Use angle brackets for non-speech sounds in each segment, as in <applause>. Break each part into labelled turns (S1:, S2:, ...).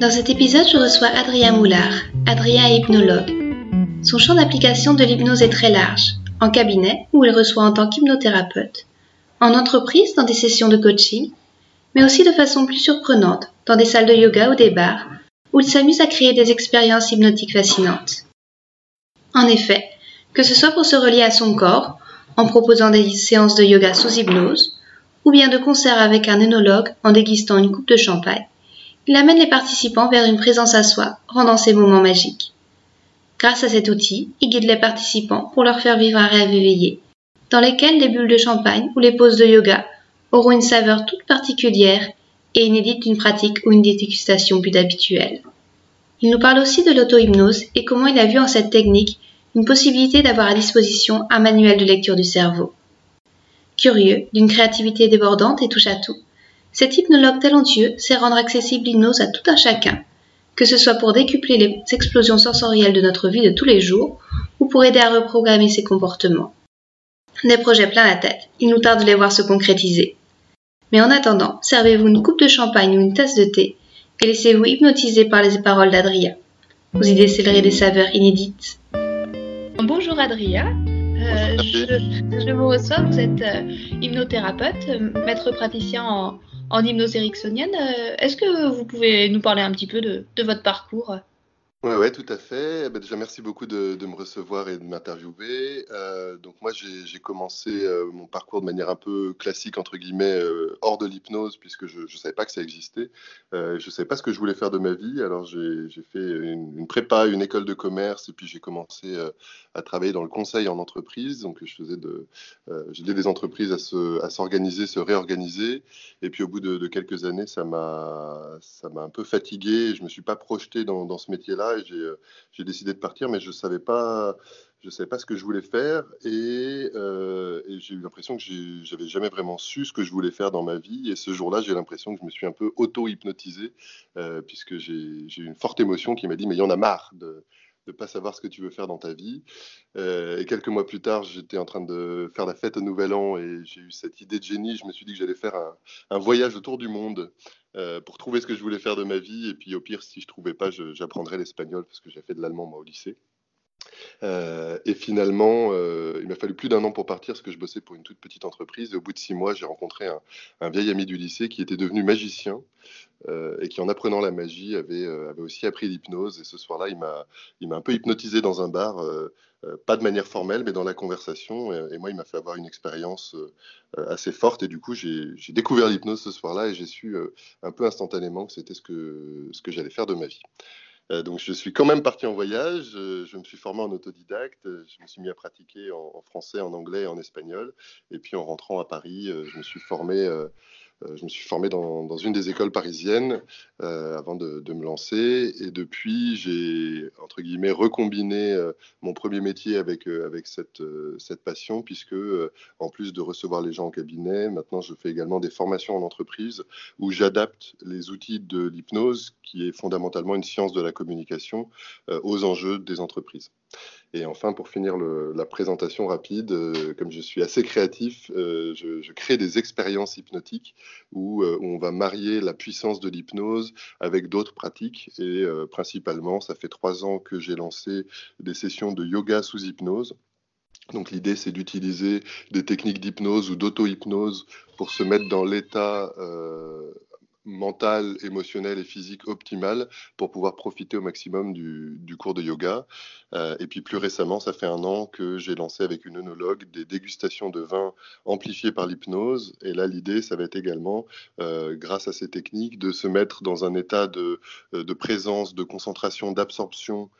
S1: Dans cet épisode, je reçois Adrien Moulard. Adrien est hypnologue. Son champ d'application de l'hypnose est très large. En cabinet, où il reçoit en tant qu'hypnothérapeute. En entreprise, dans des sessions de coaching, mais aussi de façon plus surprenante, dans des salles de yoga ou des bars, où il s'amuse à créer des expériences hypnotiques fascinantes. En effet, que ce soit pour se relier à son corps, en proposant des séances de yoga sous hypnose, ou bien de concert avec un œnologue en dégustant une coupe de champagne, il amène les participants vers une présence à soi, rendant ces moments magiques. Grâce à cet outil, il guide les participants pour leur faire vivre un rêve éveillé, dans lequel les bulles de champagne ou les poses de yoga auront une saveur toute particulière et inédite d'une pratique ou une dégustation plus habituelle. Il nous parle aussi de l'auto-hypnose et comment il a vu en cette technique une possibilité d'avoir à disposition un manuel de lecture du cerveau. Curieux, d'une créativité débordante et touche à tout, cet hypnologue talentueux sait rendre accessible l'hypnose à tout un chacun, que ce soit pour décupler les explosions sensorielles de notre vie de tous les jours ou pour aider à reprogrammer ses comportements. Des projets plein la tête, il nous tarde de les voir se concrétiser. Mais en attendant, servez-vous une coupe de champagne ou une tasse de thé et laissez-vous hypnotiser par les paroles d'Adria. Vous y décelerez des saveurs inédites. Bonjour Adria, euh, je, vous reçois, vous êtes euh, hypnothérapeute, maître praticien en, en hypnose ericksonienne. Euh, est-ce que vous pouvez nous parler un petit peu de votre parcours?
S2: Oui, ouais, tout à fait. Ben, déjà, merci beaucoup de, me recevoir et de m'interviewer. Euh, donc moi, j'ai commencé euh, mon parcours de manière un peu classique, entre guillemets, euh, hors de l'hypnose, puisque je ne savais pas que ça existait. je ne savais pas ce que je voulais faire de ma vie. Alors j'ai fait une, prépa, une école de commerce, et puis j'ai commencé à travailler dans le conseil en entreprise. Donc je faisais de, des entreprises à s'organiser, se, se, réorganiser. Et puis au bout de, quelques années, ça m'a un peu fatigué. Je ne me suis pas projeté dans ce métier-là et euh, j'ai décidé de partir, mais je ne savais pas je savais pas ce que je voulais faire et, euh, j'ai eu l'impression que j'avais jamais vraiment su ce que je voulais faire dans ma vie. Et ce jour-là, j'ai l'impression que je me suis un peu auto-hypnotisé euh, puisque j'ai eu une forte émotion qui m'a dit mais il y en a marre de ne pas savoir ce que tu veux faire dans ta vie. et quelques mois plus tard, j'étais en train de faire la fête au Nouvel An et j'ai eu cette idée de génie. Je me suis dit que j'allais faire un, un, voyage autour du monde euh, pour trouver ce que je voulais faire de ma vie. Et puis au pire, si je trouvais pas, j'apprendrais l'espagnol parce que j'ai fait de l'allemand moi au lycée. Euh, et finalement, euh, il m'a fallu plus d'un an pour partir parce que je bossais pour une toute petite entreprise. Et au bout de six mois, j'ai rencontré un, vieil ami du lycée qui était devenu magicien et qui, en apprenant la magie, avait, aussi appris l'hypnose. Et ce soir-là, il m'a un peu hypnotisé dans un bar euh, pas de manière formelle, mais dans la conversation. Et, moi, il m'a fait avoir une expérience euh, assez forte. Et du coup, j'ai découvert l'hypnose ce soir-là et j'ai su euh, un peu instantanément que c'était ce que j'allais faire de ma vie. Donc, je suis quand même parti en voyage. je me suis formé en autodidacte. Je me suis mis à pratiquer en, français, en anglais et en espagnol. Et puis, en rentrant à Paris, je me suis formé euh, je me suis formé dans, une des écoles parisiennes euh, avant de, me lancer. Et depuis, j'ai, entre guillemets, recombiné euh, mon premier métier avec, avec cette, cette passion, puisque, en plus de recevoir les gens en cabinet, maintenant, je fais également des formations en entreprise où j'adapte les outils de l'hypnose, qui est fondamentalement une science de la communication, aux enjeux des entreprises. Et enfin, pour finir la présentation rapide, euh, comme je suis assez créatif, euh, je, crée des expériences hypnotiques où, euh, où, on va marier la puissance de l'hypnose avec d'autres pratiques. Et principalement, ça fait trois ans que j'ai lancé des sessions de yoga sous hypnose. Donc l'idée, c'est d'utiliser des techniques d'hypnose ou d'auto-hypnose pour se mettre dans l'état mental, émotionnel et physique optimal pour pouvoir profiter au maximum du, cours de yoga. Euh, et puis plus récemment, ça fait un an que j'ai lancé avec une œnologue des dégustations de vin amplifiées par l'hypnose. Et là, l'idée, ça va être également, euh, grâce à ces techniques, de se mettre dans un état de, euh, de présence, de concentration, d'absorption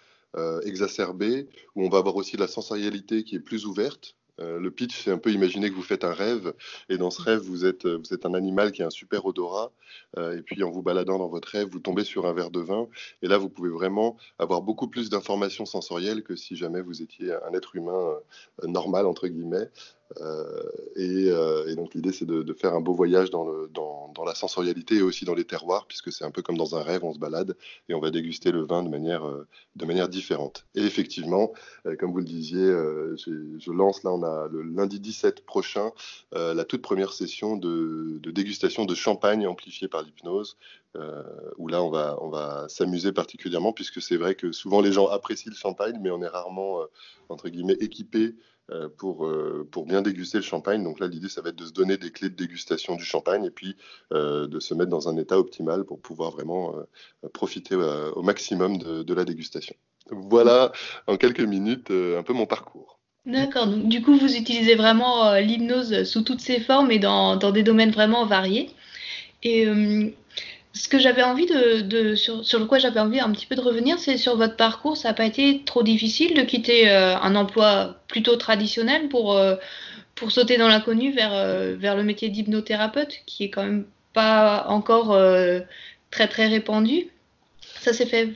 S2: exacerbée, où on va avoir aussi la sensorialité qui est plus ouverte le pitch, c'est un peu imaginer que vous faites un rêve, et dans ce rêve, vous êtes, vous êtes un animal qui a un super odorat, et puis en vous baladant dans votre rêve, vous tombez sur un verre de vin, et là, vous pouvez vraiment avoir beaucoup plus d'informations sensorielles que si jamais vous étiez un être humain normal, entre guillemets. Euh, euh, et, donc l'idée c'est de, faire un beau voyage dans, la sensorialité et aussi dans les terroirs, puisque c'est un peu comme dans un rêve, on se balade et on va déguster le vin de manière, euh, différente. Et effectivement, comme vous le disiez, je lance là, on a le lundi 17 prochain, la toute première session de, dégustation de champagne amplifié par l'hypnose, où là on va, s'amuser particulièrement, puisque c'est vrai que souvent les gens apprécient le champagne, mais on est rarement, entre guillemets, équipé pour, euh, pour bien déguster le champagne. Donc là, l'idée, ça va être de se donner des clés de dégustation du champagne et puis euh, de se mettre dans un état optimal pour pouvoir vraiment profiter au maximum de, la dégustation. Voilà, en quelques minutes, un peu mon parcours.
S3: D'accord, donc du coup, vous utilisez vraiment l'hypnose sous toutes ses formes et dans, dans, des domaines vraiment variés. Et ce que j'avais envie de, sur, sur, le quoi j'avais envie un petit peu de revenir, c'est sur votre parcours. Ça n'a pas été trop difficile de quitter euh, un emploi plutôt traditionnel pour, euh, pour sauter dans l'inconnu vers, euh, vers le métier d'hypnothérapeute, qui est quand même pas encore très très répandu. Ça s'est fait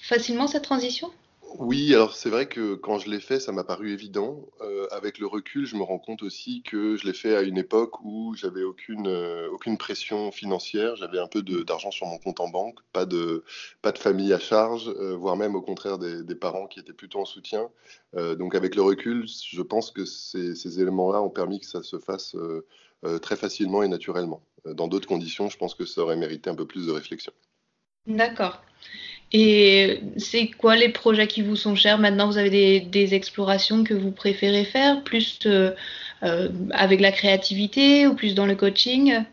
S3: facilement cette transition?
S2: Oui, alors c'est vrai que quand je l'ai fait, ça m'a paru évident. Euh, avec le recul, je me rends compte aussi que je l'ai fait à une époque où j'avais aucune, euh, aucune pression financière, j'avais un peu d'argent sur mon compte en banque, pas de, pas de famille à charge, euh, voire même au contraire des, parents qui étaient plutôt en soutien. donc avec le recul, je pense que ces éléments-là ont permis que ça se fasse très facilement et naturellement. Dans d'autres conditions, je pense que ça aurait mérité un peu plus de réflexion.
S3: D'accord. Et c'est quoi les projets qui vous sont chers Maintenant, vous avez des, explorations que vous préférez faire, plus euh, euh, avec la créativité ou plus dans le coaching?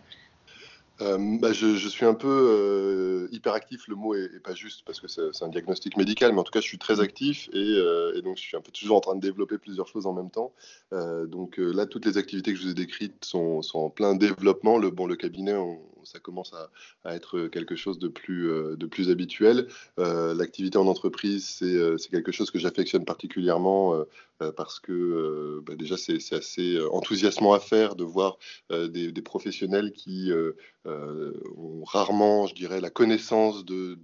S2: Euh, bah, je, suis un peu hyperactif, le mot est, pas juste parce que c'est un diagnostic médical, mais en tout cas je suis très mmh. actif et, donc je suis un peu toujours en train de développer plusieurs choses en même temps. donc là, toutes les activités que je vous ai décrites sont, en plein développement. Le, bon, le cabinet, ça commence à, être quelque chose de plus, plus habituel. L'activité en entreprise, c'est quelque chose que j'affectionne particulièrement parce que bah, déjà c'est assez enthousiasmant à faire de voir des, professionnels qui euh, ont rarement, je dirais, la connaissance de,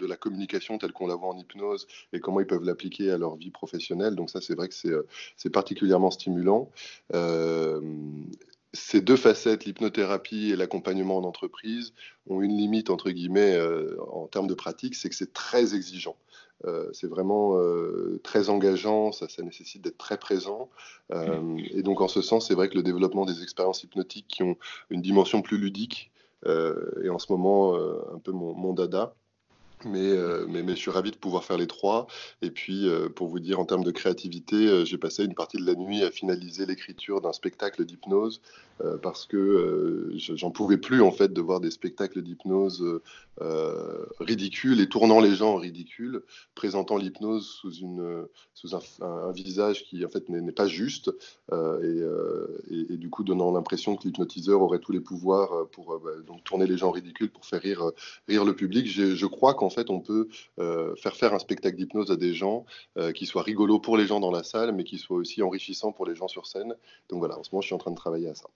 S2: la communication telle qu'on la voit en hypnose et comment ils peuvent l'appliquer à leur vie professionnelle. Donc ça, c'est vrai que c'est euh, particulièrement stimulant. Euh, ces deux facettes, l'hypnothérapie et l'accompagnement en entreprise, ont une limite, entre guillemets, en termes de pratique, c'est que c'est très exigeant. c'est vraiment très engageant, ça, ça nécessite d'être très présent. et donc, en ce sens, c'est vrai que le développement des expériences hypnotiques qui ont une dimension plus ludique euh, et en ce moment euh, un peu mon, mon dada. Euh, mais, mais, je suis ravi de pouvoir faire les trois. Et puis, euh, pour vous dire, en termes de créativité, euh, j'ai passé une partie de la nuit à finaliser l'écriture d'un spectacle d'hypnose parce que j'en pouvais plus, en fait, de voir des spectacles d'hypnose ridicules et tournant les gens en ridicule, présentant l'hypnose sous, une, sous un, visage qui, en fait, n'est pas juste et, et, du coup, donnant l'impression que l'hypnotiseur aurait tous les pouvoirs pour bah, donc, tourner les gens en ridicule pour faire rire, rire le public. Je crois qu'en fait, on peut euh, faire faire un spectacle d'hypnose à des gens euh, qui soit rigolo pour les gens dans la salle, mais qui soit aussi enrichissant pour les gens sur scène. Donc voilà, en ce moment, je suis en train de travailler à ça.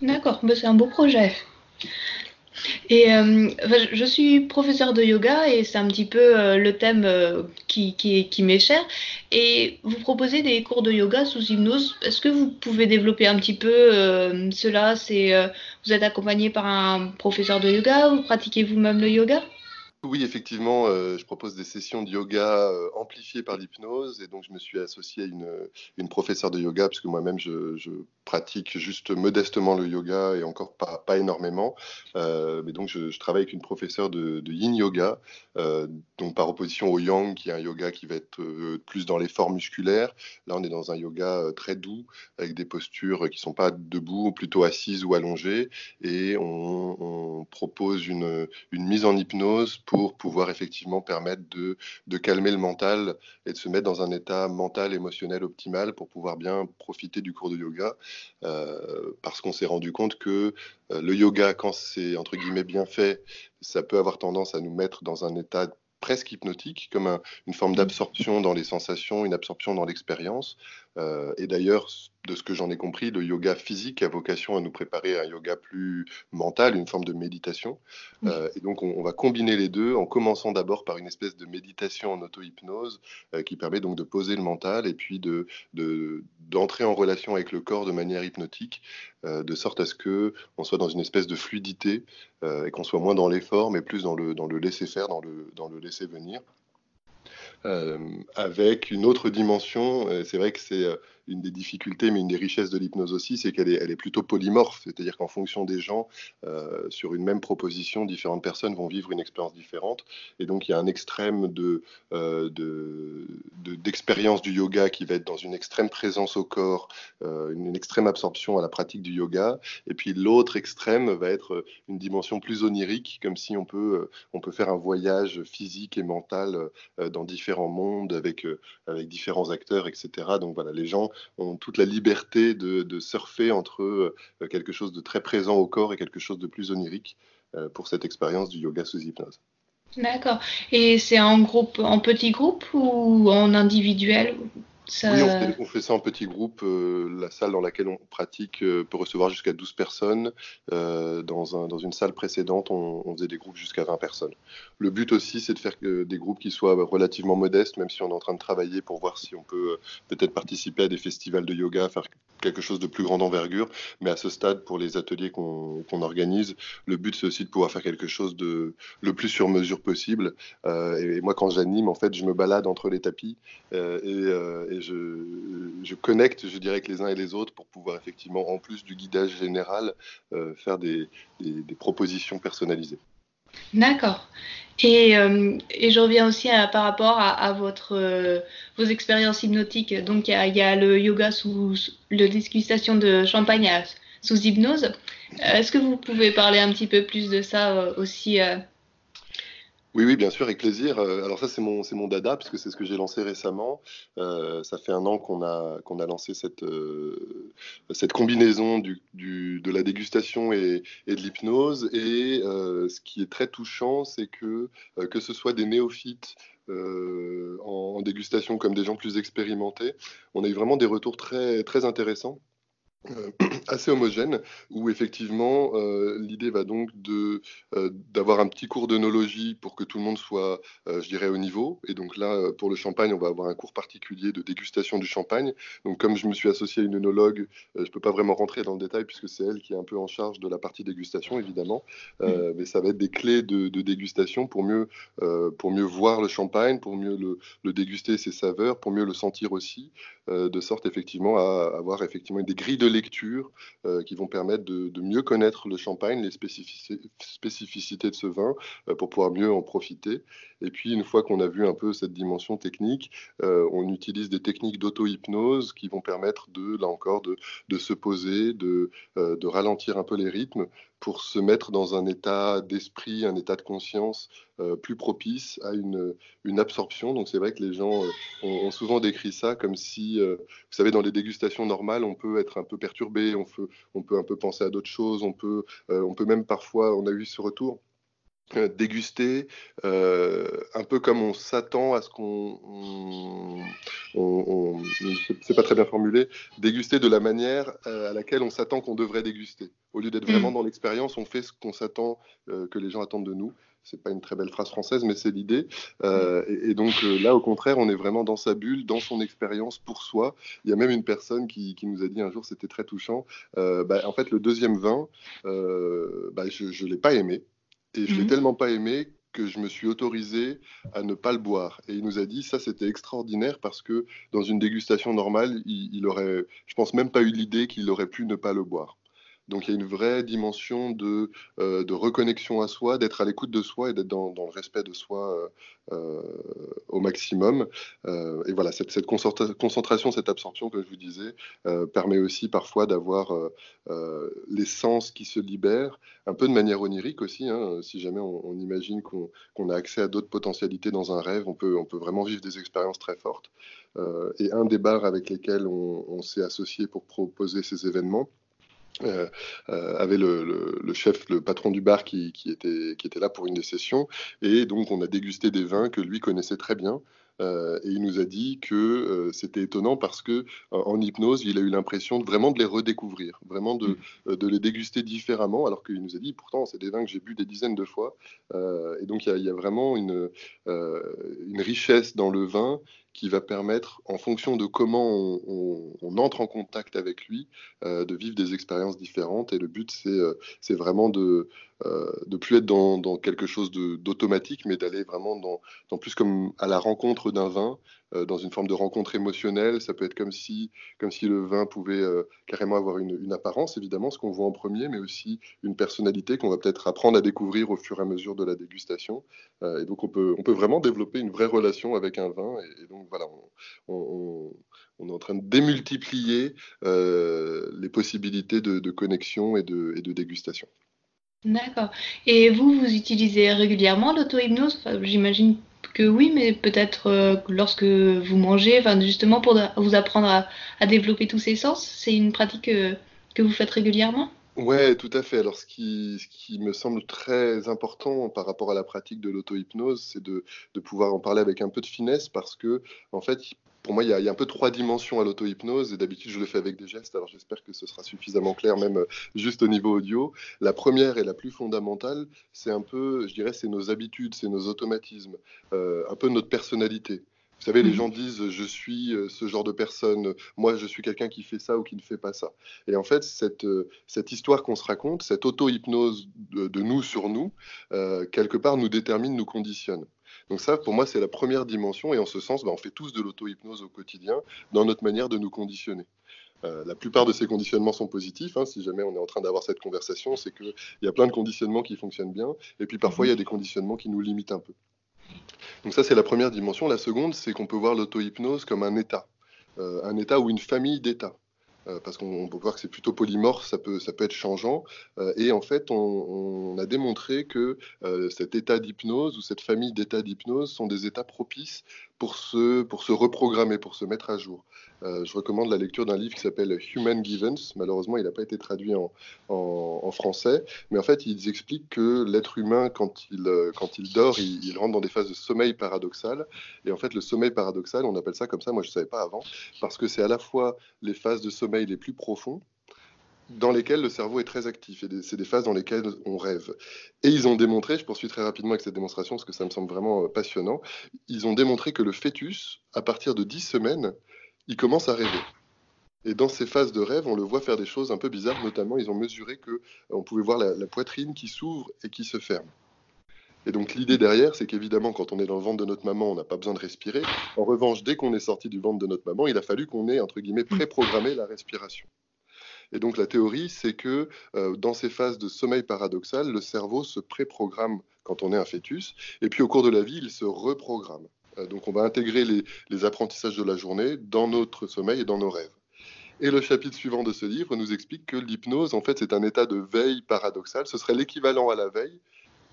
S3: D'accord, bah, c'est un beau projet. Et euh, je suis professeur de yoga et c'est un petit peu le thème qui, m'est cher. Et vous proposez des cours de yoga sous hypnose. Est-ce que vous pouvez développer un petit peu cela? C'est vous êtes accompagné par un professeur de yoga ou pratiquez vous-même le yoga?
S2: Oui, effectivement, euh, je propose des sessions de yoga euh, amplifiées par l'hypnose et donc je me suis associé à une, une professeure de yoga parce que moi-même je, pratique juste modestement le yoga et encore pas, pas énormément. Euh, mais donc je, travaille avec une professeure de, yin yoga, euh, donc par opposition au yang qui est un yoga qui va être euh, plus dans les formes musculaires. Là, on est dans un yoga très doux avec des postures qui sont pas debout, plutôt assises ou allongées et on, on propose une, une mise en hypnose pour pouvoir effectivement permettre de, de, calmer le mental et de se mettre dans un état mental, émotionnel optimal pour pouvoir bien profiter du cours de yoga. Euh, parce qu'on s'est rendu compte que euh, le yoga, quand c'est entre guillemets bien fait, ça peut avoir tendance à nous mettre dans un état presque hypnotique, comme une forme d'absorption dans les sensations, une absorption dans l'expérience. Euh, et d'ailleurs, de ce que j'en ai compris, le yoga physique a vocation à nous préparer à un yoga plus mental, une forme de méditation. Euh, et donc, on, va combiner les deux en commençant d'abord par une espèce de méditation en auto-hypnose euh, qui permet donc de poser le mental et puis de, d'entrer en relation avec le corps de manière hypnotique, de sorte à ce que on soit dans une espèce de fluidité et qu'on soit moins dans l'effort, mais plus dans le, dans le laisser faire, dans le, dans le laisser venir. Avec une autre dimension, c'est vrai que c'est une des difficultés, mais une des richesses de l'hypnose aussi, c'est qu'elle est, plutôt polymorphe, c'est-à-dire qu'en fonction des gens, euh, sur une même proposition, différentes personnes vont vivre une expérience différente. Et donc, il y a un extrême de, euh, d'expérience du yoga qui va être dans une extrême présence au corps, euh, une, extrême absorption à la pratique du yoga. Et puis, l'autre extrême va être une dimension plus onirique, comme si on peut, on peut faire un voyage physique et mental dans différents mondes avec, avec différents acteurs, etc. Donc, voilà, les gens ont toute la liberté de, surfer entre euh, quelque chose de très présent au corps et quelque chose de plus onirique euh, pour cette expérience du yoga sous hypnose.
S3: D'accord. Et c'est en groupe, en petit groupe ou en individuel?
S2: Oui, on fait, ça en petits groupes. Euh, la salle dans laquelle on pratique euh, peut recevoir jusqu'à 12 personnes. Euh, dans, un, dans, une salle précédente, on, faisait des groupes jusqu'à 20 personnes. Le but aussi, c'est de faire des groupes qui soient relativement modestes, même si on est en train de travailler pour voir si on peut peut-être participer à des festivals de yoga, faire quelque chose de plus grande envergure. Mais à ce stade, pour les ateliers qu'on organise, le but, c'est aussi de pouvoir faire quelque chose de le plus sur mesure possible. et, moi, quand j'anime, en fait, je me balade entre les tapis et et je, connecte, je dirais, avec les uns et les autres pour pouvoir effectivement, en plus du guidage général, euh, faire des, propositions personnalisées.
S3: D'accord. Et, euh, je reviens aussi par rapport à, votre, euh, vos expériences hypnotiques. Donc, il y, a le yoga sous, le dégustation de champagne sous hypnose. Est-ce que vous pouvez parler un petit peu plus de ça aussi
S2: oui, oui, bien sûr, avec plaisir. Euh, alors ça, c'est mon, c'est mon dada, puisque c'est ce que j'ai lancé récemment. Euh, ça fait un an qu'on a, qu'on a lancé cette, euh, cette combinaison du, du, de la dégustation et, et de l'hypnose. Et ce qui est très touchant, c'est que que ce soit des néophytes en, en, dégustation comme des gens plus expérimentés, on a eu vraiment des retours très, très intéressants. Euh, <clears throat> assez homogène, où effectivement euh, l'idée va donc de euh, d'avoir un petit cours d'œnologie pour que tout le monde soit, je dirais, au niveau. Et donc là, pour le champagne, on va avoir un cours particulier de dégustation du champagne. Donc comme je me suis associé à une œnologue, je peux pas vraiment rentrer dans le détail puisque c'est elle qui est un peu en charge de la partie dégustation, évidemment. Mmh. mais ça va être des clés de, dégustation pour mieux pour mieux voir le champagne, pour mieux le, le, déguster ses saveurs, pour mieux le sentir aussi, de sorte effectivement à avoir effectivement des grilles de lecture euh, qui vont permettre de, mieux connaître le champagne, les spécificités, de ce vin, euh, pour pouvoir mieux en profiter. Et puis, une fois qu'on a vu un peu cette dimension technique, euh, on utilise des techniques d'auto-hypnose qui vont permettre de, là encore, de, se poser, de ralentir un peu les rythmes pour se mettre dans un état d'esprit, un état de conscience euh, plus propice à une, une absorption. Donc c'est vrai que les gens euh, ont, souvent décrit ça comme si, euh, vous savez, dans les dégustations normales, on peut être un peu perturbé, on peut, on peut un peu penser à d'autres choses, on peut, on peut même parfois, on a eu ce retour, déguster un peu comme on s'attend à ce qu'on on, c'est pas très bien formulé déguster de la manière à laquelle on s'attend qu'on devrait déguster au lieu d'être vraiment mm. dans l'expérience on fait ce qu'on s'attend que les gens attendent de nous c'est pas une très belle phrase française, mais c'est l'idée. Euh, et, donc là, au contraire, on est vraiment dans sa bulle, dans son expérience pour soi. Il y a même une personne qui, qui nous a dit un jour, c'était très touchant. Euh, bah, en fait, le deuxième vin, euh, bah, je ne l'ai pas aimé. Et je l'ai mhm. tellement pas aimé que je me suis autorisé à ne pas le boire. Et il nous a dit, ça c'était extraordinaire parce que dans une dégustation normale, il, il aurait, je pense même pas eu l'idée qu'il aurait pu ne pas le boire. Donc il y a une vraie dimension de, euh, de reconnexion à soi, d'être à l'écoute de soi et d'être dans, le respect de soi euh, euh, au maximum. et voilà, cette, cette, concentration, cette absorption que je vous disais, permet aussi parfois d'avoir les sens qui se libèrent, un peu de manière onirique aussi. Hein. si jamais on, imagine qu'on a accès à d'autres potentialités dans un rêve, on peut, on peut vraiment vivre des expériences très fortes. et un des bars avec lesquels on s'est associé pour proposer ces événements, euh, euh, avait le, chef, le patron du bar qui, était, là pour une des sessions. Et donc, on a dégusté des vins que lui connaissait très bien. Euh, et il nous a dit que c'était étonnant parce que en hypnose, il a eu l'impression vraiment de les redécouvrir, vraiment mm. de, les déguster différemment, alors qu'il nous a dit pourtant c'est des vins que j'ai bu des dizaines de fois. et donc il y, a vraiment une richesse dans le vin qui va permettre, en fonction de comment on, entre en contact avec lui, euh, de vivre des expériences différentes. Et le but, c'est euh, vraiment de euh, ne plus être dans, quelque chose d'automatique, mais d'aller vraiment dans, plus comme à la rencontre d'un vin, euh, dans une forme de rencontre émotionnelle. Ça peut être comme si, comme si le vin pouvait euh, carrément avoir une, une, apparence, évidemment, ce qu'on voit en premier, mais aussi une personnalité qu'on va peut-être apprendre à découvrir au fur et à mesure de la dégustation. Euh, et donc, on peut, on peut vraiment développer une vraie relation avec un vin. Et, donc, voilà, on, on, est en train de démultiplier les possibilités de, de connexion et de, et de dégustation.
S3: D'accord. Et vous, vous utilisez régulièrement l'auto-hypnose? J'imagine que oui, mais peut-être euh, lorsque vous mangez, justement pour vous apprendre à, développer tous ces sens, c'est une pratique euh, que vous faites régulièrement?
S2: Ouais, tout à fait. Alors, ce qui, me semble très important par rapport à la pratique de l'auto-hypnose, c'est de, pouvoir en parler avec un peu de finesse parce que, en fait, pour moi, il y, a, un peu trois dimensions à l'auto-hypnose, et d'habitude, je le fais avec des gestes, alors j'espère que ce sera suffisamment clair, même euh, juste au niveau audio. La première et la plus fondamentale, c'est un peu, je dirais, c'est nos habitudes, c'est nos automatismes, euh, un peu notre personnalité. Vous savez, les mm. gens disent je suis euh, ce genre de personne, moi je suis quelqu'un qui fait ça ou qui ne fait pas ça. Et en fait, cette, histoire qu'on se raconte, cette auto-hypnose de, nous sur nous, quelque part nous détermine, nous conditionne. Donc ça, pour moi, c'est la première dimension, et en ce sens, bah, on fait tous de l'auto-hypnose au quotidien dans notre manière de nous conditionner. Euh, la plupart de ces conditionnements sont positifs. Hein, si jamais on est en train d'avoir cette conversation, c'est qu'il y a plein de conditionnements qui fonctionnent bien, et puis parfois il y a des conditionnements qui nous limitent un peu. Donc ça, c'est la première dimension. La seconde, c'est qu'on peut voir l'auto-hypnose comme un état, euh, un état ou une famille d'états. Euh, parce qu'on peut voir que c'est plutôt polymorphe, ça peut, être changeant. Euh, et en fait, on, a démontré que euh, cet état d'hypnose ou cette famille d'états d'hypnose sont des états propices pour se reprogrammer, pour se mettre à jour. Euh, je recommande la lecture d'un livre qui s'appelle Human Givens. Malheureusement, il n'a pas été traduit en, français, mais en fait, ils expliquent que l'être humain, euh, quand il, dort, il, il, rentre dans des phases de sommeil paradoxal. Et en fait, le sommeil paradoxal, on appelle ça comme ça, moi je ne savais pas avant, parce que c'est à la fois les phases de sommeil les plus profonds, dans lesquelles le cerveau est très actif. Et c'est des phases dans lesquelles on rêve. Et ils ont démontré, je poursuis très rapidement avec cette démonstration parce que ça me semble vraiment euh, passionnant, ils ont démontré que le fœtus, à partir de 10 semaines, il commence à rêver. Et dans ces phases de rêve, on le voit faire des choses un peu bizarres, notamment ils ont mesuré que euh, on pouvait voir la, poitrine qui s'ouvre et qui se ferme. Et donc l'idée derrière, c'est qu'évidemment, quand on est dans le ventre de notre maman, on n'a pas besoin de respirer. En revanche, dès qu'on est sorti du ventre de notre maman, il a fallu qu'on ait, entre guillemets, préprogrammé la respiration. Et donc la théorie, c'est que euh, dans ces phases de sommeil paradoxal, le cerveau se préprogramme quand on est un fœtus, et puis au cours de la vie, il se reprogramme. Euh, donc on va intégrer les, apprentissages de la journée dans notre sommeil et dans nos rêves. Et le chapitre suivant de ce livre nous explique que l'hypnose, en fait, c'est un état de veille paradoxale. Ce serait l'équivalent à la veille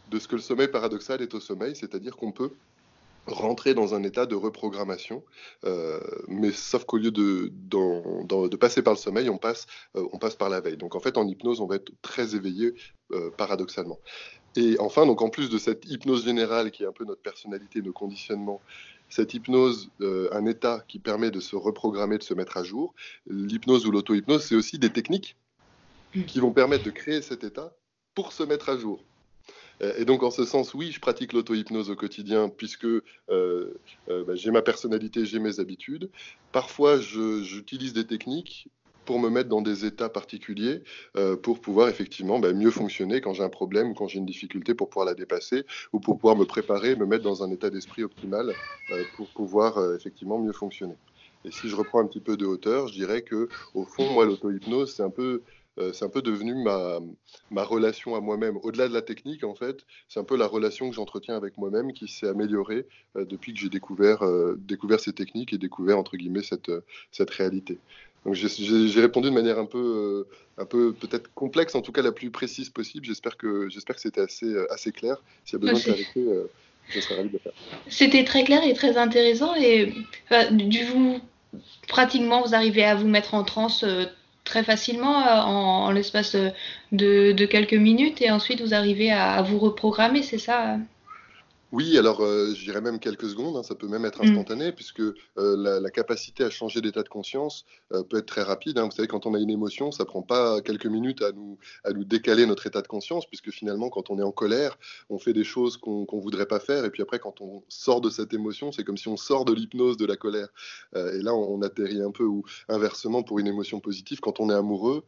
S2: de ce que le sommeil paradoxal est au sommeil, c'est-à-dire qu'on peut rentrer dans un état de reprogrammation, euh, mais sauf qu'au lieu de, passer par le sommeil, on passe, euh, on passe par la veille. Donc en fait, en hypnose, on va être très éveillé paradoxalement. Et enfin, donc en plus de cette hypnose générale qui est un peu notre personnalité, nos conditionnements, cette hypnose, euh, un état qui permet de se reprogrammer, de se mettre à jour, l'hypnose ou l'auto-hypnose, c'est aussi des techniques mm. qui vont permettre de créer cet état pour se mettre à jour. Euh, et donc, en ce sens, oui, je pratique l'auto-hypnose au quotidien puisque euh, bah, j'ai ma personnalité, j'ai mes habitudes. Parfois, j'utilise des techniques pour me mettre dans des états particuliers euh, pour pouvoir effectivement ben, mieux fonctionner quand j'ai un problème, quand j'ai une difficulté pour pouvoir la dépasser ou pour pouvoir me préparer, me mettre dans un état d'esprit optimal euh, pour pouvoir euh, effectivement mieux fonctionner. Et si je reprends un petit peu de hauteur, je dirais que au fond, moi, l'auto-hypnose, c'est un peu c'est un peu devenu ma, relation à moi-même. Au-delà de la technique, en fait, c'est un peu la relation que j'entretiens avec moi-même qui s'est améliorée depuis que j'ai découvert, ces techniques et découvert, entre guillemets, cette réalité. Donc j'ai répondu de manière un peu, euh, un peu peut-être complexe, en tout cas la plus précise possible. J'espère que, que c'était assez, euh, assez clair. S'il y a besoin de clarifier, euh, je serais ravi de le faire.
S3: C'était très clair et très intéressant. Et du vous, pratiquement, vous arrivez à vous mettre en transe très facilement en, l'espace de, quelques minutes et ensuite vous arrivez à vous reprogrammer, c'est ça
S2: oui, alors euh, je dirais même quelques secondes, hein, ça peut même être mm. instantané, puisque euh, la, capacité à changer d'état de conscience euh, peut être très rapide. Hein. Vous savez, quand on a une émotion, ça prend pas quelques minutes à nous, à nous décaler notre état de conscience, puisque finalement, quand on est en colère, on fait des choses qu'on ne voudrait pas faire, et puis après, quand on sort de cette émotion, c'est comme si on sort de l'hypnose de la colère. et là, on, atterrit un peu, ou inversement, pour une émotion positive, quand on est amoureux,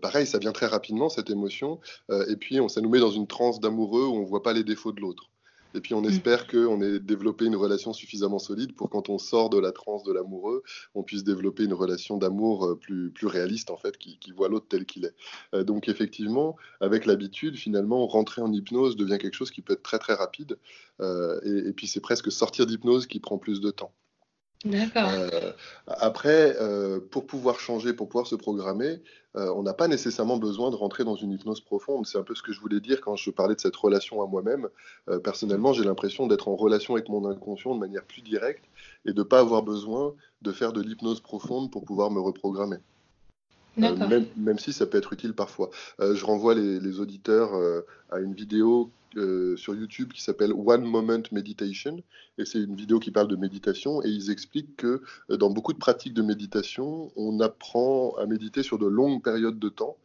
S2: pareil, ça vient très rapidement, cette émotion, et puis on, ça nous met dans une transe d'amoureux où on ne voit pas les défauts de l'autre. Et puis on mm. espère qu'on ait développé une relation suffisamment solide pour quand on sort de la transe de l'amoureux, on puisse développer une relation d'amour euh, plus, plus réaliste en fait, qui, voit l'autre tel qu'il est. Euh, donc effectivement, avec l'habitude, finalement, rentrer en hypnose devient quelque chose qui peut être très très rapide. Euh, et, puis c'est presque sortir d'hypnose qui prend plus de temps.
S3: D'accord.
S2: après, pour pouvoir changer, pour pouvoir se programmer, euh, on n'a pas nécessairement besoin de rentrer dans une hypnose profonde. C'est un peu ce que je voulais dire quand je parlais de cette relation à moi-même. Euh, personnellement, j'ai l'impression d'être en relation avec mon inconscient de manière plus directe et de ne pas avoir besoin de faire de l'hypnose profonde pour pouvoir me reprogrammer. Euh, même, si ça peut être utile parfois. je renvoie les, auditeurs à une vidéo sur YouTube qui s'appelle One Moment Meditation. Et c'est une vidéo qui parle de méditation. Et ils expliquent que dans beaucoup de pratiques de méditation, on apprend à méditer sur de longues périodes de temps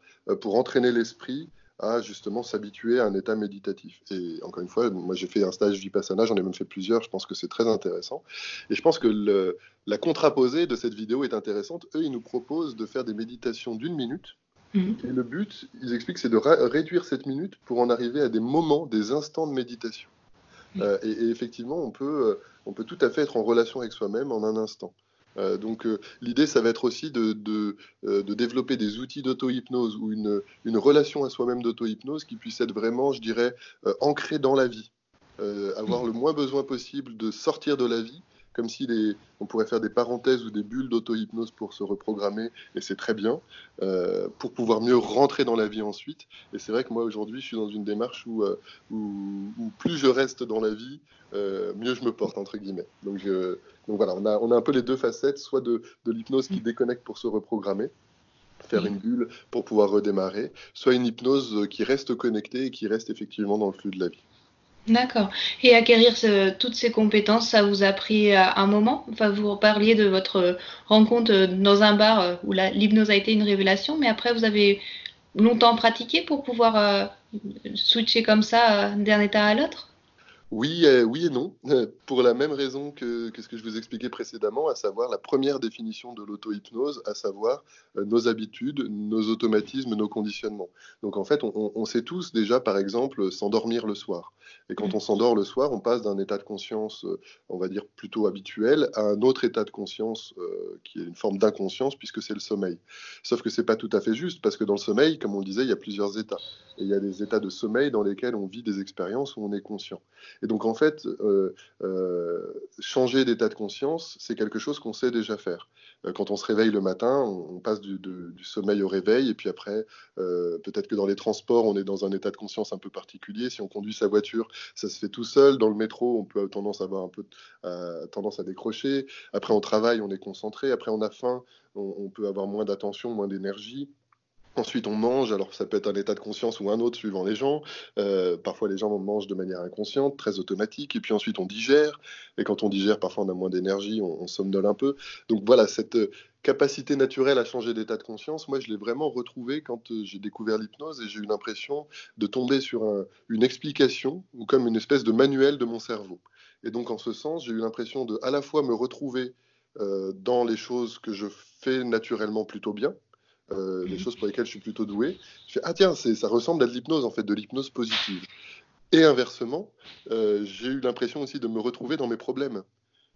S2: pour entraîner l'esprit à justement s'habituer à un état méditatif. Et encore une fois, moi j'ai fait un stage Vipassana, j'en ai même fait plusieurs, je pense que c'est très intéressant. Et je pense que le, la contraposée de cette vidéo est intéressante. Eux, ils nous proposent de faire des méditations d'une minute. Mhm. Et le but, ils expliquent, c'est de réduire cette minute pour en arriver à des moments, des instants de méditation. Euh, et, effectivement, on peut, euh, on peut tout à fait être en relation avec soi-même en un instant. Euh, donc l'idée, ça va être aussi de, de, de développer des outils d'auto-hypnose ou une, une, relation à soi-même d'auto-hypnose qui puisse être vraiment, je dirais, ancrée dans la vie. avoir le moins besoin possible de sortir de la vie comme si on pourrait faire des parenthèses ou des bulles d'auto-hypnose pour se reprogrammer, et c'est très bien, euh, pour pouvoir mieux rentrer dans la vie ensuite. Et c'est vrai que moi aujourd'hui, je suis dans une démarche où, euh, plus je reste dans la vie, euh, mieux je me porte, entre guillemets. Donc, voilà, on a, un peu les deux facettes, soit de, de l'hypnose qui déconnecte pour se reprogrammer, faire une bulle pour pouvoir redémarrer, soit une hypnose qui reste connectée et qui reste effectivement dans le flux de la vie.
S3: D'accord. Et acquérir toutes ces compétences, ça vous a pris euh, un moment? Enfin, vous parliez de votre rencontre euh, dans un bar euh, où l'hypnose a été une révélation, mais après, vous avez longtemps pratiqué pour pouvoir switcher comme ça d'un état à l'autre?
S2: Oui, oui et non, pour la même raison que, ce que je vous expliquais précédemment, à savoir la première définition de l'auto-hypnose, à savoir nos habitudes, nos automatismes, nos conditionnements. Donc en fait, on sait tous déjà, par exemple, s'endormir le soir. Et quand mm. on s'endort le soir, on passe d'un état de conscience, euh, on va dire plutôt habituel, à un autre état de conscience euh, qui est une forme d'inconscience puisque c'est le sommeil. Sauf que c'est pas tout à fait juste parce que dans le sommeil, comme on le disait, il y a plusieurs états. Et il y a des états de sommeil dans lesquels on vit des expériences où on est conscient. Et donc en fait, euh, changer d'état de conscience, c'est quelque chose qu'on sait déjà faire. Quand on se réveille le matin, on, passe du, sommeil au réveil, et puis après, peut-être que dans les transports, on est dans un état de conscience un peu particulier. Si on conduit sa voiture, ça se fait tout seul. Dans le métro, on peut avoir tendance à avoir un peu euh, tendance à décrocher. Après, on travaille, on est concentré. Après, on a faim, on, peut avoir moins d'attention, moins d'énergie. Ensuite, on mange. Alors, ça peut être un état de conscience ou un autre suivant les gens. Euh, parfois, les gens mangent de manière inconsciente, très automatique. Et puis ensuite, on digère. Et quand on digère, parfois, on a moins d'énergie, on, on, somnole un peu. Donc voilà, cette, capacité naturelle à changer d'état de conscience, moi je l'ai vraiment retrouvé quand euh, j'ai découvert l'hypnose et j'ai eu l'impression de tomber sur une explication ou comme une espèce de manuel de mon cerveau. Et donc en ce sens, j'ai eu l'impression de à la fois me retrouver euh, dans les choses que je fais naturellement plutôt bien, euh, les mhm. choses pour lesquelles je suis plutôt doué. Je fais ah tiens, ça ressemble à de l'hypnose en fait, de l'hypnose positive. Et inversement, j'ai eu l'impression aussi de me retrouver dans mes problèmes.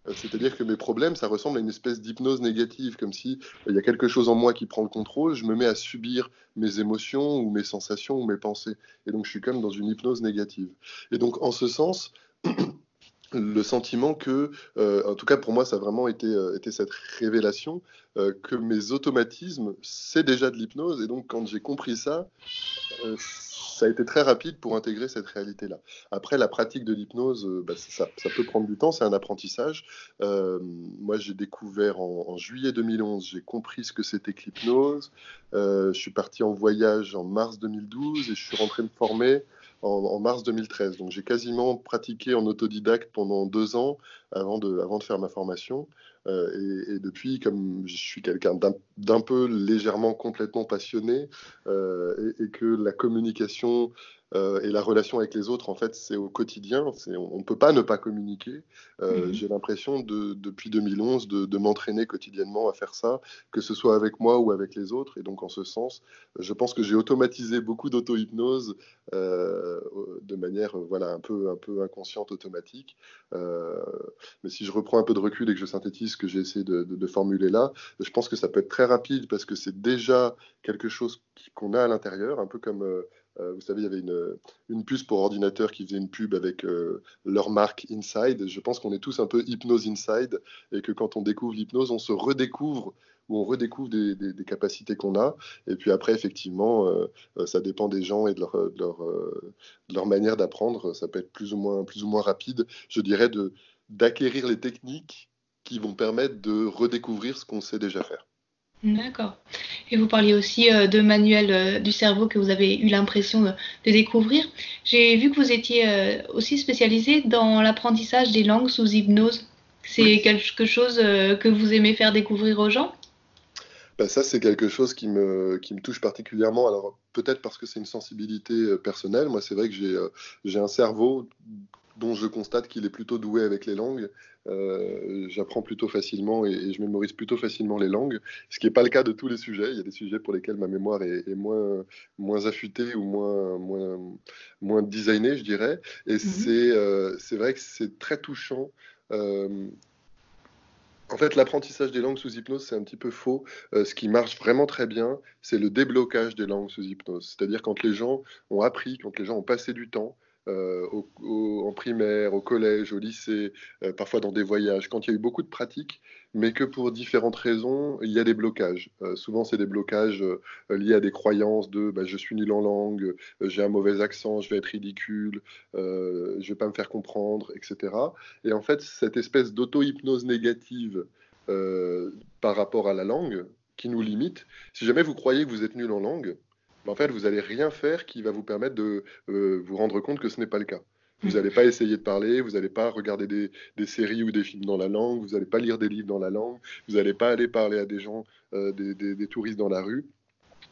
S2: Euh, c'est-à-dire que mes problèmes, ça ressemble à une espèce d'hypnose négative, comme si euh, il y a quelque chose en moi qui prend le contrôle, je me mets à subir mes émotions ou mes sensations ou mes pensées. Et donc je suis comme dans une hypnose négative. Et donc en ce sens, <clears throat> le sentiment que, euh, en tout cas pour moi, ça a vraiment été, été cette révélation que mes automatismes, c'est déjà de l'hypnose. Et donc quand j'ai compris ça, ça a été très rapide pour intégrer cette réalité-là. Après, la pratique de l'hypnose, euh, bah, ça, peut prendre du temps, c'est un apprentissage. Euh, moi, j'ai découvert en, juillet 2011, j'ai compris ce que c'était que l'hypnose. Euh, je suis parti en voyage en mars 2012 et je suis rentré me former en, mars 2013. Donc j'ai quasiment pratiqué en autodidacte pendant deux ans avant de, avant de faire ma formation. Euh, et, depuis, comme je suis quelqu'un d'un peu légèrement complètement passionné euh, et, et, que la communication euh, et la relation avec les autres, en fait, c'est au quotidien. On ne peut pas ne pas communiquer. Euh, mhm. J'ai l'impression, de, depuis 2011, de, de m'entraîner quotidiennement à faire ça, que ce soit avec moi ou avec les autres. Et donc, en ce sens, je pense que j'ai automatisé beaucoup d'auto-hypnose euh, de manière voilà, un, peu, un peu inconsciente, automatique. mais si je reprends un peu de recul et que je synthétise ce que j'ai essayé de, de, formuler là, je pense que ça peut être très rapide parce que c'est déjà quelque chose qu'on a à l'intérieur, un peu comme vous savez, il y avait une, puce pour ordinateur qui faisait une pub avec euh, leur marque Inside. Je pense qu'on est tous un peu hypnose inside et que quand on découvre l'hypnose, on se redécouvre ou on redécouvre des, capacités qu'on a. Et puis après, effectivement, euh, ça dépend des gens et de leur, manière d'apprendre. Ça peut être plus ou moins rapide, je dirais, d'acquérir les techniques qui vont permettre de redécouvrir ce qu'on sait déjà faire.
S3: D'accord. Et vous parliez aussi euh, de manuels euh, du cerveau que vous avez eu l'impression de, découvrir. J'ai vu que vous étiez euh, aussi spécialisé dans l'apprentissage des langues sous hypnose. C'est quelque chose que vous aimez faire découvrir aux gens?
S2: Ben ça, c'est quelque chose qui me, qui me touche particulièrement. Alors, peut-être parce que c'est une sensibilité personnelle. Moi, c'est vrai que j'ai j'ai un cerveau dont je constate qu'il est plutôt doué avec les langues. Euh, j'apprends plutôt facilement et, je mémorise plutôt facilement les langues, ce qui n'est pas le cas de tous les sujets. Il y a des sujets pour lesquels ma mémoire est, moins, moins affûtée ou moins, moins, moins designée, je dirais. Et mhm. euh, c'est vrai que c'est très touchant. Euh, en fait, l'apprentissage des langues sous hypnose, c'est un petit peu faux. ce qui marche vraiment très bien, c'est le déblocage des langues sous hypnose. C'est-à-dire quand les gens ont appris, quand les gens ont passé du temps, euh, en primaire, au collège, au lycée, euh, parfois dans des voyages, quand il y a eu beaucoup de pratiques, mais que pour différentes raisons, il y a des blocages. Euh, souvent, c'est des blocages liés à des croyances de bah, je suis nul en langue, j'ai un mauvais accent, je vais être ridicule, je ne vais pas me faire comprendre, etc. Et en fait, cette espèce d'auto-hypnose négative par rapport à la langue qui nous limite, si jamais vous croyez que vous êtes nul en langue, en fait, vous n'allez rien faire qui va vous permettre de euh, vous rendre compte que ce n'est pas le cas. Vous n'allez pas essayer de parler, vous n'allez pas regarder des, séries ou des films dans la langue, vous n'allez pas lire des livres dans la langue, vous n'allez pas aller parler à des gens, euh, des, touristes dans la rue.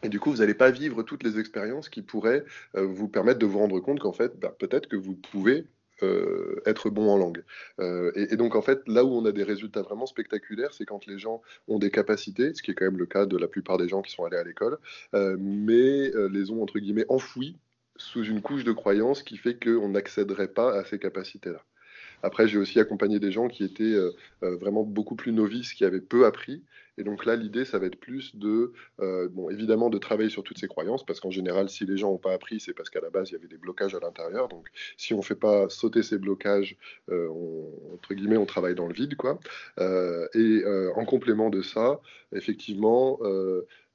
S2: Et du coup, vous n'allez pas vivre toutes les expériences qui pourraient euh, vous permettre de vous rendre compte qu'en fait, bah, peut-être que vous pouvez euh, être bon en langue. Euh, et, donc en fait, là où on a des résultats vraiment spectaculaires, c'est quand les gens ont des capacités, ce qui est quand même le cas de la plupart des gens qui sont allés à l'école, euh, mais les ont entre guillemets enfouis sous une couche de croyance qui fait qu'on n'accéderait pas à ces capacités-là. Après, j'ai aussi accompagné des gens qui étaient vraiment beaucoup plus novices, qui avaient peu appris, et donc là, l'idée, ça va être plus de, euh, bon, évidemment, de travailler sur toutes ces croyances, parce qu'en général, si les gens n'ont pas appris, c'est parce qu'à la base, il y avait des blocages à l'intérieur. Donc, si on ne fait pas sauter ces blocages, euh, entre guillemets, on travaille dans le vide, quoi. Euh, et en complément de ça, effectivement,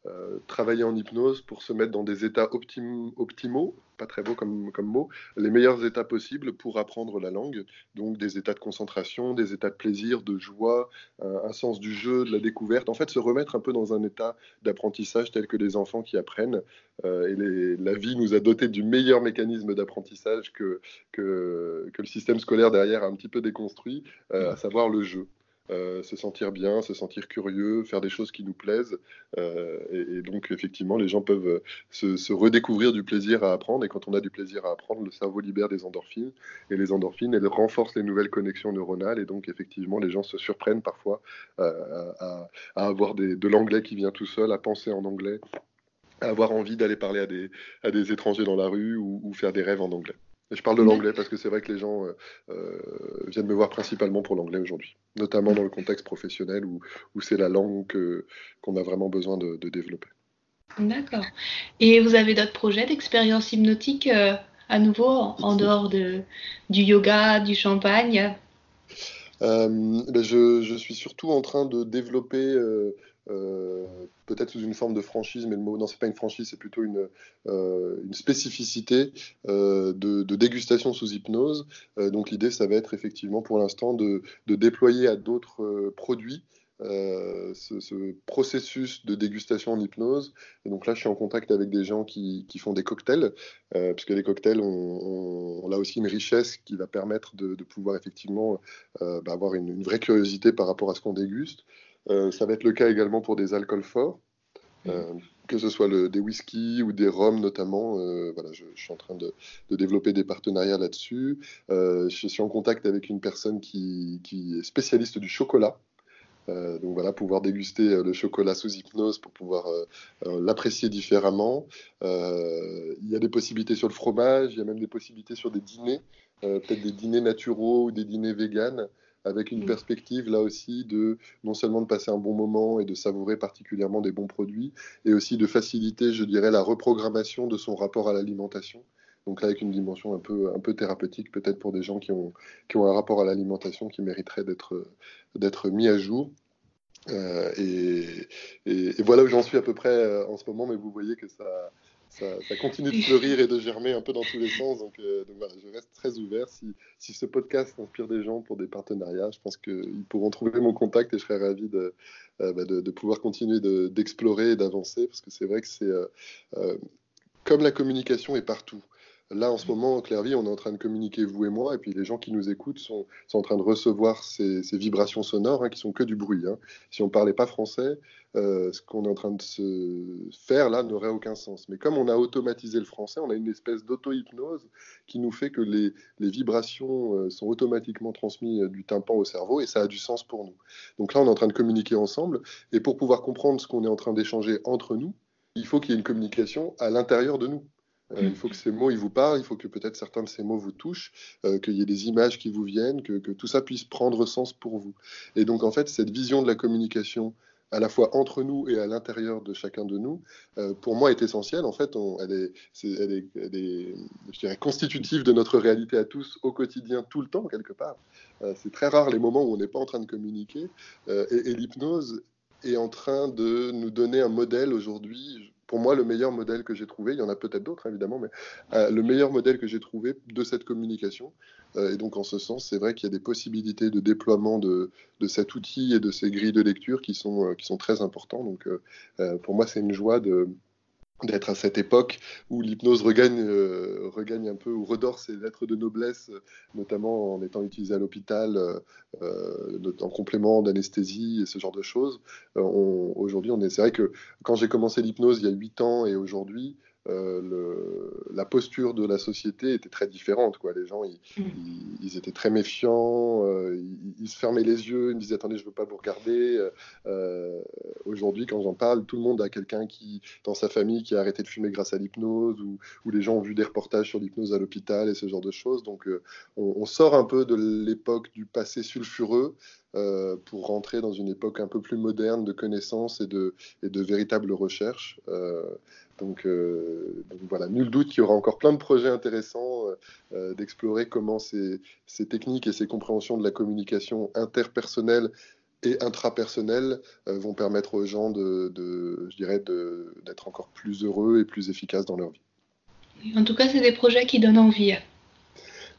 S2: euh, travailler en hypnose pour se mettre dans des états optimaux, pas très beau comme, mot, les meilleurs états possibles pour apprendre la langue, donc des états de concentration, des états de plaisir, de joie, un, sens du jeu, de la découverte, en fait se remettre un peu dans un état d'apprentissage tel que les enfants qui apprennent, euh, et la vie nous a doté du meilleur mécanisme d'apprentissage que, que, le système scolaire derrière a un petit peu déconstruit, euh, à savoir le jeu. Euh, se sentir bien, se sentir curieux, faire des choses qui nous plaisent. Euh, et, donc, effectivement, les gens peuvent euh, se, redécouvrir du plaisir à apprendre. Et quand on a du plaisir à apprendre, le cerveau libère des endorphines. Et les endorphines, elles renforcent les nouvelles connexions neuronales. Et donc, effectivement, les gens se surprennent parfois à, avoir de l'anglais qui vient tout seul, à penser en anglais, à avoir envie d'aller parler à des, étrangers dans la rue ou faire des rêves en anglais je parle de l'anglais parce que c'est vrai que les gens euh, euh, viennent me voir principalement pour l'anglais aujourd'hui, notamment dans le contexte professionnel où, c'est la langue qu'on a vraiment besoin de, développer.
S3: D'accord. Et vous avez d'autres projets d'expérience hypnotique euh, à nouveau en, dehors de, du yoga, du champagne?
S2: Ben je, je, suis surtout en train de développer peut-être sous une forme de franchise, mais le mot, non, c'est pas une franchise, c'est plutôt une, euh, spécificité euh, de, dégustation sous hypnose. donc l'idée, ça va être effectivement pour l'instant de, déployer à d'autres produits euh, ce, processus de dégustation en hypnose. Et donc là, je suis en contact avec des gens qui, font des cocktails, euh, puisque les cocktails ont, là aussi une richesse qui va permettre de, pouvoir effectivement euh, bah, avoir une, vraie curiosité par rapport à ce qu'on déguste. Ça va être le cas également pour des alcools forts. que ce soit le, des whisky ou des rhums notamment. voilà, je, suis en train de, développer des partenariats là-dessus. je suis en contact avec une personne qui est spécialiste du chocolat. Euh, donc voilà, pouvoir déguster euh, le chocolat sous hypnose pour pouvoir euh, l'apprécier différemment. il y a des possibilités sur le fromage, il y a même des possibilités sur des dîners, peut-être des dîners naturaux ou des dîners véganes, avec une mm. perspective là aussi de non seulement de passer un bon moment et de savourer particulièrement des bons produits, et aussi de faciliter, je dirais, la reprogrammation de son rapport à l'alimentation. Donc là, avec une dimension un peu, un peu thérapeutique, peut-être pour des gens qui ont, qui ont un rapport à l'alimentation qui mériterait d'être mis à jour. Euh, et, et, voilà où j'en suis à peu près euh, en ce moment, mais vous voyez que ça, ça, continue de fleurir et de germer un peu dans tous les sens. Donc, euh, donc voilà, je reste très ouvert. Si, si, ce podcast inspire des gens pour des partenariats, je pense qu'ils pourront trouver mon contact et je serai ravi de, bah, de, de, pouvoir continuer d'explorer et d'avancer parce que c'est vrai que c'est comme la communication est partout. Là, en ce moment, en Clairvy, on est en train de communiquer, vous et moi, et puis les gens qui nous écoutent sont, en train de recevoir ces, vibrations sonores, hein, qui sont que du bruit. Hein. Si on ne parlait pas français, euh, ce qu'on est en train de se faire là n'aurait aucun sens. Mais comme on a automatisé le français, on a une espèce d'auto-hypnose qui nous fait que les, vibrations euh, sont automatiquement transmises du tympan au cerveau, et ça a du sens pour nous. Donc là, on est en train de communiquer ensemble, et pour pouvoir comprendre ce qu'on est en train d'échanger entre nous, il faut qu'il y ait une communication à l'intérieur de nous. Euh, il faut que ces mots ils vous parlent, il faut que peut-être certains de ces mots vous touchent, euh, qu'il y ait des images qui vous viennent, que, tout ça puisse prendre sens pour vous. Et donc en fait, cette vision de la communication à la fois entre nous et à l'intérieur de chacun de nous, euh, pour moi est essentielle. En fait, elle, est, constitutive de notre réalité à tous au quotidien, tout le temps, quelque part. c'est très rare les moments où on n'est pas en train de communiquer. et l'hypnose est en train de nous donner un modèle aujourd'hui pour moi, le meilleur modèle que j'ai trouvé, il y en a peut-être d'autres évidemment, mais euh, le meilleur modèle que j'ai trouvé de cette communication. Euh, et donc, en ce sens, c'est vrai qu'il y a des possibilités de déploiement de, cet outil et de ces grilles de lecture qui sont, euh, qui sont très importants. Donc, pour moi, c'est une joie de, d'être à cette époque où l'hypnose regagne, euh, regagne un peu ou redore ses lettres de noblesse, notamment en étant utilisée à l'hôpital euh, en complément d'anesthésie et ce genre de choses. Euh, aujourd'hui, on est, c'est vrai que quand j'ai commencé l'hypnose il y a 8 ans et aujourd'hui, euh, le, la posture de la société était très différente. Quoi. Les gens, ils, mm. étaient très méfiants, euh, ils, se fermaient les yeux, ils me disaient attendez, je ne veux pas vous regarder. Euh, aujourd'hui, quand j'en parle, tout le monde a quelqu'un qui, dans sa famille, qui a arrêté de fumer grâce à l'hypnose, ou, les gens ont vu des reportages sur l'hypnose à l'hôpital et ce genre de choses. Donc, on, on, sort un peu de l'époque du passé sulfureux. pour rentrer dans une époque un peu plus moderne de connaissances et de, véritables recherches. Euh, donc, voilà, nul doute qu'il y aura encore plein de projets intéressants euh, euh, d'explorer comment ces, techniques et ces compréhensions de la communication interpersonnelle et intrapersonnelle vont permettre aux gens de, je dirais, d'être encore plus heureux et plus efficaces dans leur vie.
S3: En tout cas, c'est des projets qui donnent envie.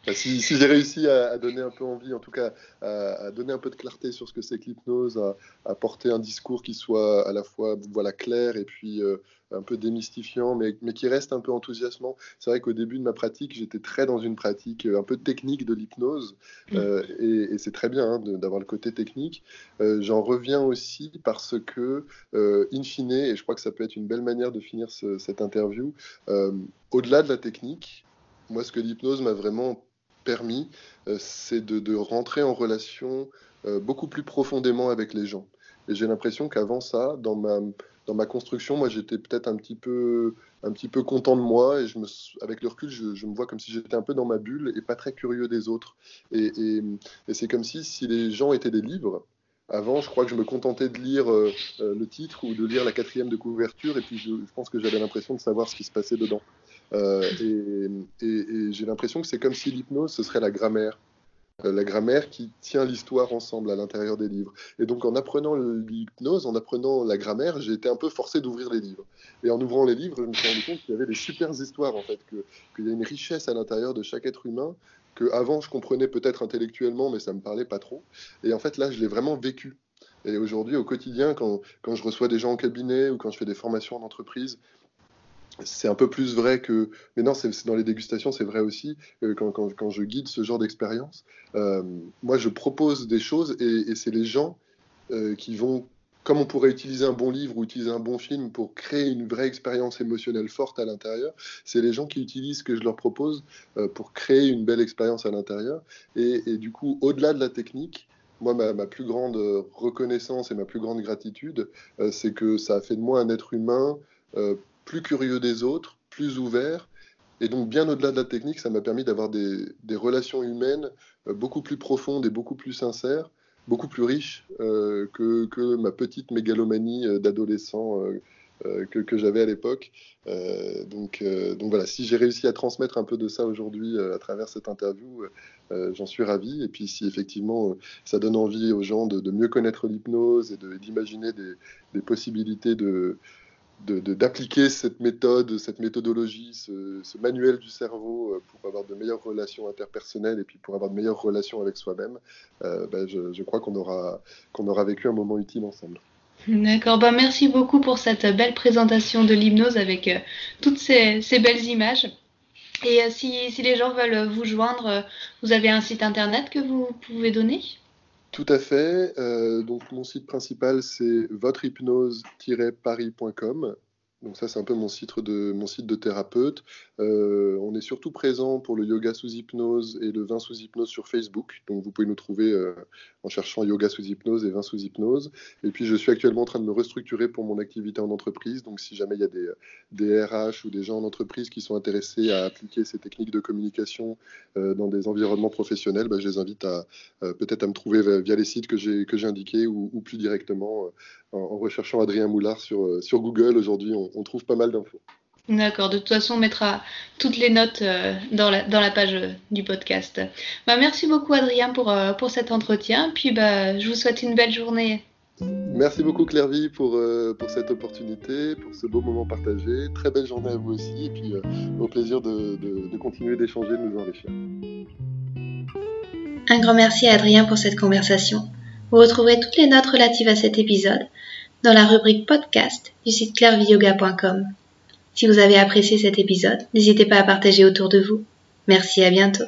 S2: Bah, si, j'ai réussi à, donner un peu envie, en tout cas à, donner un peu de clarté sur ce que c'est que l'hypnose, à, porter un discours qui soit à la fois voilà, clair et puis euh, un peu démystifiant, mais, mais, qui reste un peu enthousiasmant. C'est vrai qu'au début de ma pratique, j'étais très dans une pratique euh, un peu technique de l'hypnose, mmh. euh, et, c'est très bien hein, d'avoir le côté technique. J'en reviens aussi parce que, in fine, et je crois que ça peut être une belle manière de finir cette interview, au-delà de la technique, moi, ce que l'hypnose m'a vraiment permis, euh, c'est de, rentrer en relation euh, beaucoup plus profondément avec les gens. Et j'ai l'impression qu'avant ça, dans ma, construction, moi, j'étais peut-être un petit peu content de moi et avec le recul, je, me vois comme si j'étais un peu dans ma bulle et pas très curieux des autres. Et, c'est comme si, si les gens étaient des livres, avant, je crois que je me contentais de lire euh, le titre ou de lire la quatrième de couverture, et puis je pense que j'avais l'impression de savoir ce qui se passait dedans. Euh, et, j'ai l'impression que c'est comme si l'hypnose, ce serait la grammaire euh, la grammaire qui tient l'histoire ensemble à l'intérieur des livres. Et donc en apprenant l'hypnose, en apprenant la grammaire, j'ai été un peu forcé d'ouvrir les livres. Et en ouvrant les livres, je me suis rendu compte qu'il y avait des super histoires en fait, qu'il y a une richesse à l'intérieur de chaque être humain que avant je comprenais peut-être intellectuellement, mais ça me parlait pas trop. Et en fait là, je l'ai vraiment vécu. Et aujourd'hui, au quotidien, quand, quand, je reçois des gens en cabinet ou quand je fais des formations en entreprise, c'est un peu plus vrai que. Mais non, c'est dans les dégustations, c'est vrai aussi, euh, quand, quand, je guide ce genre d'expérience. Euh, moi, je propose des choses et, c'est les gens euh, qui vont comme on pourrait utiliser un bon livre ou utiliser un bon film pour créer une vraie expérience émotionnelle forte à l'intérieur, c'est les gens qui utilisent ce que je leur propose pour créer une belle expérience à l'intérieur. Et, du coup, au-delà de la technique, moi, ma, plus grande reconnaissance et ma plus grande gratitude, c'est que ça a fait de moi un être humain plus curieux des autres, plus ouvert. Et donc, bien au-delà de la technique, ça m'a permis d'avoir des, relations humaines euh, beaucoup plus profondes et beaucoup plus sincères beaucoup plus riche euh, que, ma petite mégalomanie euh, d'adolescent que, j'avais à l'époque. Donc, voilà, si j'ai réussi à transmettre un peu de ça aujourd'hui à travers cette interview, j'en suis ravi. Et puis si effectivement ça donne envie aux gens de, mieux connaître l'hypnose et d'imaginer des possibilités de, d'appliquer de, cette méthode, cette méthodologie, ce, manuel du cerveau euh, pour avoir de meilleures relations interpersonnelles et puis pour avoir de meilleures relations avec soi-même, euh, ben je, je, crois qu'on aura, aura vécu un moment utile ensemble.
S3: D'accord, bah merci beaucoup pour cette belle présentation de l'hypnose avec euh, toutes ces, ces, belles images. Et si, si, les gens veulent vous joindre, vous avez un site internet que vous pouvez donner?
S2: Tout à fait. Euh, donc mon site principal c'est votrehypnose-paris.com donc ça, c'est un peu mon site de, mon site de thérapeute. Euh, on est surtout présent pour le yoga sous hypnose et le vin sous hypnose sur Facebook. Donc vous pouvez nous trouver euh, en cherchant yoga sous hypnose et vin sous hypnose. Et puis je suis actuellement en train de me restructurer pour mon activité en entreprise. Donc si jamais il y a des, des RH ou des gens en entreprise qui sont intéressés à appliquer ces techniques de communication euh, dans des environnements professionnels, bah, je les invite à euh, peut-être à me trouver via les sites que j'ai indiqués ou, ou, plus directement en, en, recherchant Adrien Moulard sur, sur Google. Aujourd'hui, on, on trouve pas mal d'infos.
S3: D'accord, de toute façon, on mettra toutes les notes euh, dans, la, dans, la, page euh, du podcast. Bah, merci beaucoup, Adrien, pour, euh, pour cet entretien. Puis, bah, je vous souhaite une belle journée.
S2: Merci beaucoup, Clairvy, pour, euh, pour cette opportunité, pour ce beau moment partagé. Très belle journée à vous aussi. Et puis, euh, au plaisir de, de, de continuer d'échanger, de nous enrichir.
S3: Un grand merci à Adrien pour cette conversation. Vous retrouverez toutes les notes relatives à cet épisode dans la rubrique podcast du site clairviyoga.com. Si vous avez apprécié cet épisode, n'hésitez pas à partager autour de vous. Merci, à bientôt.